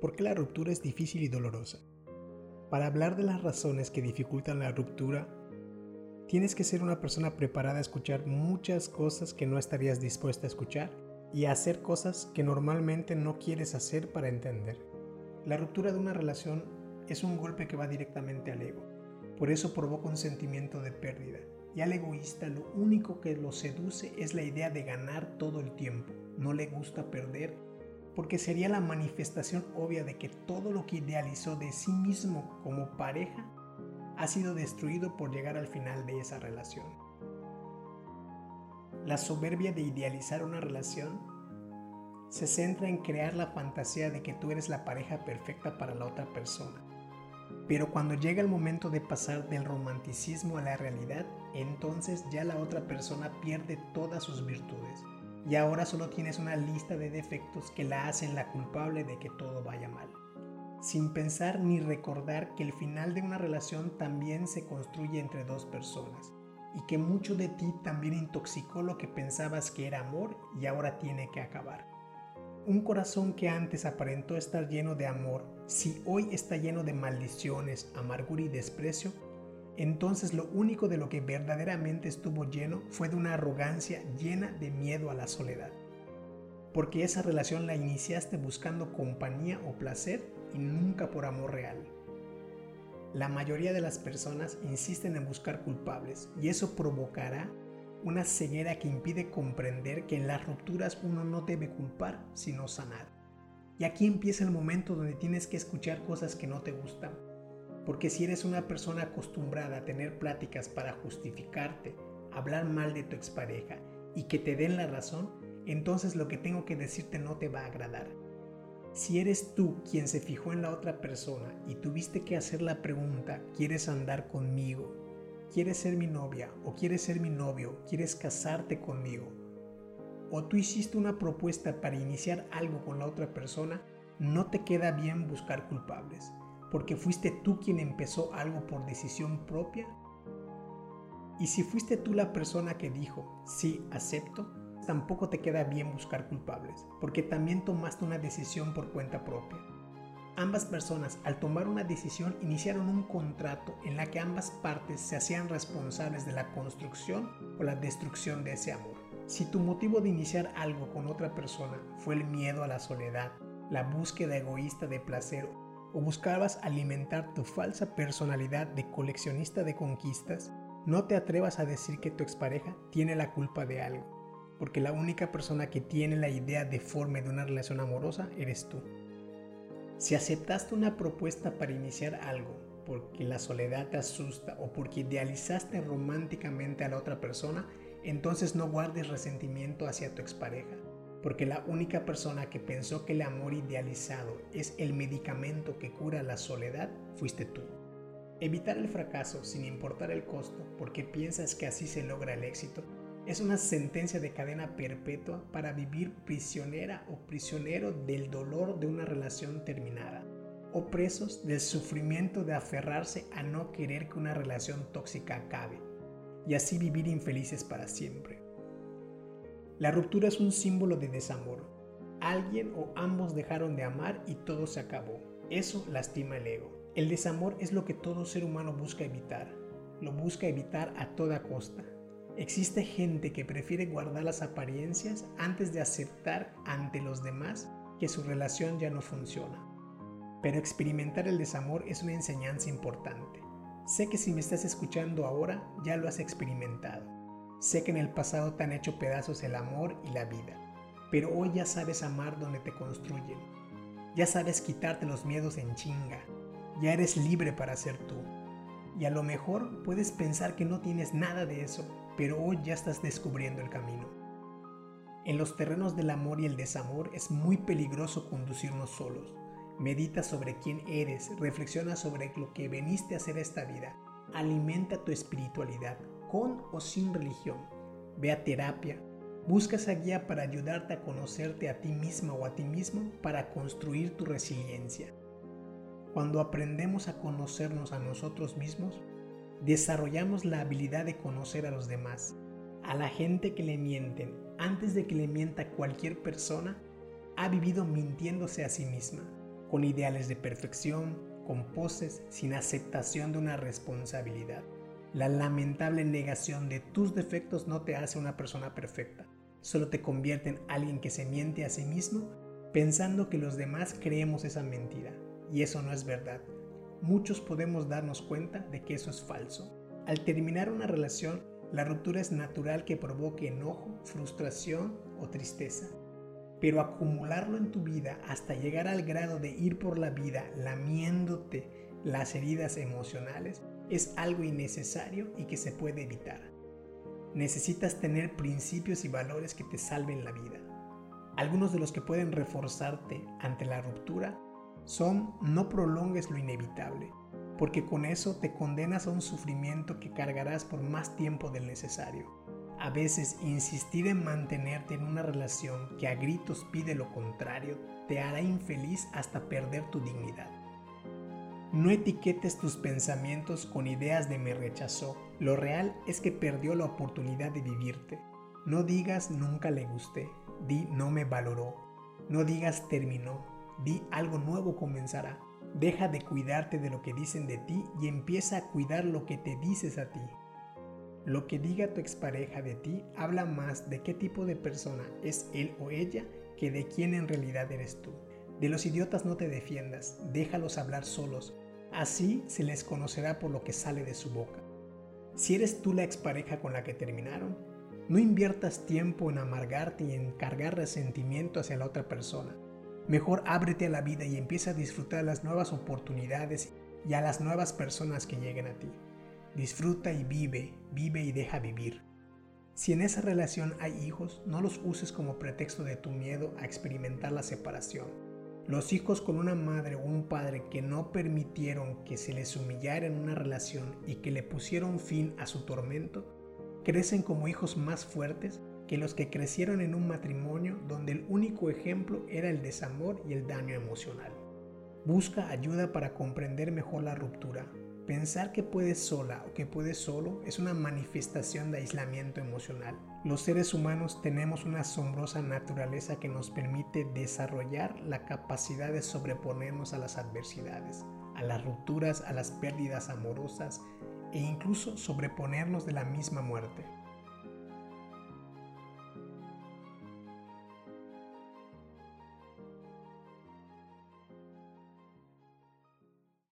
¿Por qué la ruptura es difícil y dolorosa? Para hablar de las razones que dificultan la ruptura, tienes que ser una persona preparada a escuchar muchas cosas que no estarías dispuesta a escuchar y a hacer cosas que normalmente no quieres hacer para entender. La ruptura de una relación es un golpe que va directamente al ego. Por eso provoca un sentimiento de pérdida. Y al egoísta lo único que lo seduce es la idea de ganar todo el tiempo. No le gusta perder porque sería la manifestación obvia de que todo lo que idealizó de sí mismo como pareja ha sido destruido por llegar al final de esa relación. La soberbia de idealizar una relación se centra en crear la fantasía de que tú eres la pareja perfecta para la otra persona. Pero cuando llega el momento de pasar del romanticismo a la realidad, entonces ya la otra persona pierde todas sus virtudes y ahora solo tienes una lista de defectos que la hacen la culpable de que todo vaya mal, sin pensar ni recordar que el final de una relación también se construye entre dos personas y que mucho de ti también intoxicó lo que pensabas que era amor y ahora tiene que acabar. Un corazón que antes aparentó estar lleno de amor, si hoy está lleno de maldiciones, amargura y desprecio, entonces lo único de lo que verdaderamente estuvo lleno fue de una arrogancia llena de miedo a la soledad. Porque esa relación la iniciaste buscando compañía o placer y nunca por amor real. La mayoría de las personas insisten en buscar culpables y eso provocará una ceguera que impide comprender que en las rupturas uno no debe culpar, sino sanar. Y aquí empieza el momento donde tienes que escuchar cosas que no te gustan, porque si eres una persona acostumbrada a tener pláticas para justificarte, hablar mal de tu expareja y que te den la razón, entonces lo que tengo que decirte no te va a agradar. Si eres tú quien se fijó en la otra persona y tuviste que hacer la pregunta, ¿quieres andar conmigo? ¿Quieres ser mi novia? ¿O quieres ser mi novio? ¿Quieres casarte conmigo? ¿O tú hiciste una propuesta para iniciar algo con la otra persona? No te queda bien buscar culpables porque fuiste tú quien empezó algo por decisión propia? Y si fuiste tú la persona que dijo, sí, acepto, tampoco te queda bien buscar culpables, porque también tomaste una decisión por cuenta propia. Ambas personas, al tomar una decisión, iniciaron un contrato en la que ambas partes se hacían responsables de la construcción o la destrucción de ese amor. Si tu motivo de iniciar algo con otra persona fue el miedo a la soledad, la búsqueda egoísta de placer o buscabas alimentar tu falsa personalidad de coleccionista de conquistas, no te atrevas a decir que tu expareja tiene la culpa de algo, porque la única persona que tiene la idea deforme de una relación amorosa eres tú. Si aceptaste una propuesta para iniciar algo, porque la soledad te asusta o porque idealizaste románticamente a la otra persona, entonces no guardes resentimiento hacia tu expareja porque la única persona que pensó que el amor idealizado es el medicamento que cura la soledad fuiste tú. Evitar el fracaso sin importar el costo porque piensas que así se logra el éxito es una sentencia de cadena perpetua para vivir prisionera o prisionero del dolor de una relación terminada o presos del sufrimiento de aferrarse a no querer que una relación tóxica acabe y así vivir infelices para siempre. La ruptura es un símbolo de desamor. Alguien o ambos dejaron de amar y todo se acabó. Eso lastima el ego. El desamor es lo que todo ser humano busca evitar. Lo busca evitar a toda costa. Existe gente que prefiere guardar las apariencias antes de aceptar ante los demás que su relación ya no funciona. Pero experimentar el desamor es una enseñanza importante. Sé que si me estás escuchando ahora ya lo has experimentado Sé que en el pasado te han hecho pedazos el amor y la vida, pero hoy ya sabes amar donde te construyen. Ya sabes quitarte los miedos en chinga. Ya eres libre para ser tú. Y a lo mejor puedes pensar que no tienes nada de eso, pero hoy ya estás descubriendo el camino. En los terrenos del amor y el desamor es muy peligroso conducirnos solos. Medita sobre quién eres, reflexiona sobre lo que veniste a hacer esta vida, alimenta tu espiritualidad, con o sin religión. Ve a terapia. Busca esa guía para ayudarte a conocerte a ti misma o a ti mismo para construir tu resiliencia. Cuando aprendemos a conocernos a nosotros mismos, desarrollamos la habilidad de conocer a los demás. A la gente que le mienten antes de que le mienta cualquier persona, ha vivido mintiéndose a sí misma. con ideales de perfección, con poses, sin aceptación de una responsabilidad. La lamentable negación de tus defectos no te hace una persona perfecta, solo te convierte en alguien que se miente a sí mismo pensando que los demás creemos esa mentira. Y eso no es verdad. Muchos podemos darnos cuenta de que eso es falso. Al terminar una relación, la ruptura es natural que provoque enojo, frustración o tristeza. Pero acumularlo en tu vida hasta llegar al grado de ir por la vida lamiéndote las heridas emocionales es algo innecesario y que se puede evitar. Necesitas tener principios y valores que te salven la vida. Algunos de los que pueden reforzarte ante la ruptura son no prolongues lo inevitable, porque con eso te condenas a un sufrimiento que cargarás por más tiempo del necesario. A veces insistir en mantenerte en una relación que a gritos pide lo contrario te hará infeliz hasta perder tu dignidad. No etiquetes tus pensamientos con ideas de me rechazó. Lo real es que perdió la oportunidad de vivirte. No digas nunca le gusté, di no me valoró. No digas terminó, di algo nuevo comenzará. Deja de cuidarte de lo que dicen de ti y empieza a cuidar lo que te dices a ti. Lo que diga tu expareja de ti habla más de qué tipo de persona es él o ella que de quién en realidad eres tú. De los idiotas no te defiendas, déjalos hablar solos, así se les conocerá por lo que sale de su boca. Si eres tú la expareja con la que terminaron, no inviertas tiempo en amargarte y en cargar resentimiento hacia la otra persona. Mejor ábrete a la vida y empieza a disfrutar las nuevas oportunidades y a las nuevas personas que lleguen a ti. Disfruta y vive, vive y deja vivir. Si en esa relación hay hijos, no los uses como pretexto de tu miedo a experimentar la separación los hijos con una madre o un padre que no permitieron que se les humillara en una relación y que le pusieron fin a su tormento, crecen como hijos más fuertes que los que crecieron en un matrimonio donde el único ejemplo era el desamor y el daño emocional. Busca ayuda para comprender mejor la ruptura. Pensar que puedes sola o que puedes solo es una manifestación de aislamiento emocional los seres humanos tenemos una asombrosa naturaleza que nos permite desarrollar la capacidad de sobreponernos a las adversidades, a las rupturas, a las pérdidas amorosas e incluso sobreponernos de la misma muerte.